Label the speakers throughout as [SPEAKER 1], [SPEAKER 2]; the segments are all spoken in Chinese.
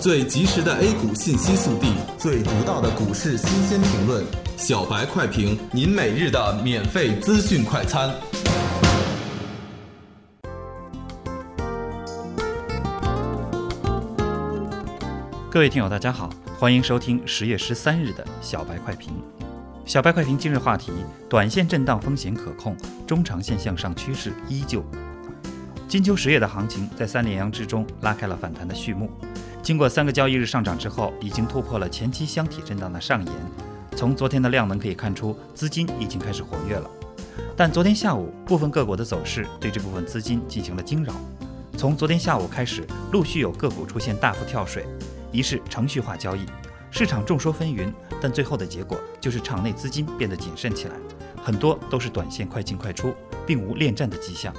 [SPEAKER 1] 最及时的 A 股信息速递，
[SPEAKER 2] 最独到的股市新鲜评论，
[SPEAKER 1] 小白快评，您每日的免费资讯快餐。
[SPEAKER 3] 各位听友，大家好，欢迎收听十月十三日的小白快评。小白快评今日话题：短线震荡风险可控，中长线向上趋势依旧。金秋十月的行情在三连阳之中拉开了反弹的序幕。经过三个交易日上涨之后，已经突破了前期箱体震荡的上沿。从昨天的量能可以看出，资金已经开始活跃了。但昨天下午部分个股的走势对这部分资金进行了惊扰。从昨天下午开始，陆续有个股出现大幅跳水，疑是程序化交易。市场众说纷纭，但最后的结果就是场内资金变得谨慎起来，很多都是短线快进快出，并无恋战的迹象。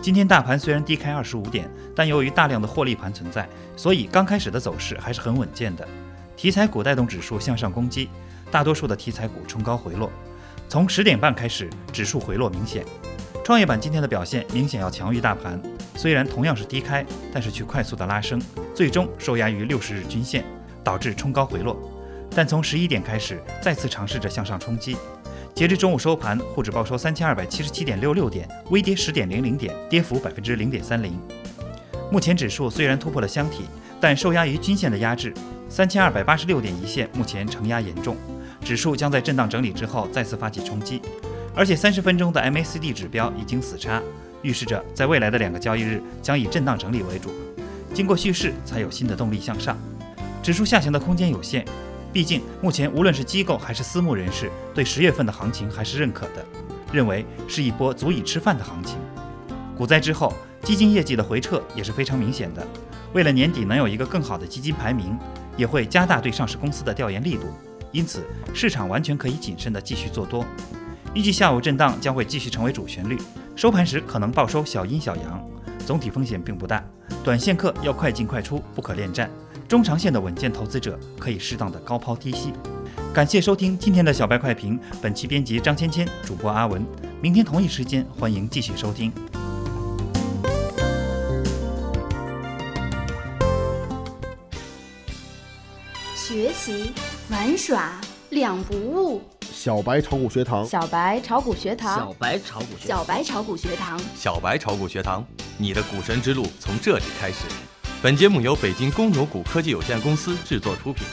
[SPEAKER 3] 今天大盘虽然低开二十五点，但由于大量的获利盘存在，所以刚开始的走势还是很稳健的。题材股带动指数向上攻击，大多数的题材股冲高回落。从十点半开始，指数回落明显。创业板今天的表现明显要强于大盘，虽然同样是低开，但是却快速的拉升，最终受压于六十日均线，导致冲高回落。但从十一点开始，再次尝试着向上冲击。截至中午收盘，沪指报收三千二百七十七点六六点，微跌十点零零点，跌幅百分之零点三零。目前指数虽然突破了箱体，但受压于均线的压制，三千二百八十六点一线目前承压严重，指数将在震荡整理之后再次发起冲击。而且三十分钟的 MACD 指标已经死叉，预示着在未来的两个交易日将以震荡整理为主。经过蓄势，才有新的动力向上。指数下行的空间有限。毕竟，目前无论是机构还是私募人士，对十月份的行情还是认可的，认为是一波足以吃饭的行情。股灾之后，基金业绩的回撤也是非常明显的。为了年底能有一个更好的基金排名，也会加大对上市公司的调研力度。因此，市场完全可以谨慎的继续做多。预计下午震荡将会继续成为主旋律，收盘时可能报收小阴小阳，总体风险并不大。短线客要快进快出，不可恋战。中长线的稳健投资者可以适当的高抛低吸。感谢收听今天的小白快评，本期编辑张芊芊，主播阿文。明天同一时间欢迎继续收听。
[SPEAKER 4] 学习玩耍两不误。
[SPEAKER 5] 小白炒股学堂，
[SPEAKER 4] 小白炒股学堂，
[SPEAKER 6] 小白炒股学
[SPEAKER 4] 小白炒股学堂，
[SPEAKER 1] 小白炒股学堂，你的股神之路从这里开始。本节目由北京公牛谷科技有限公司制作出品。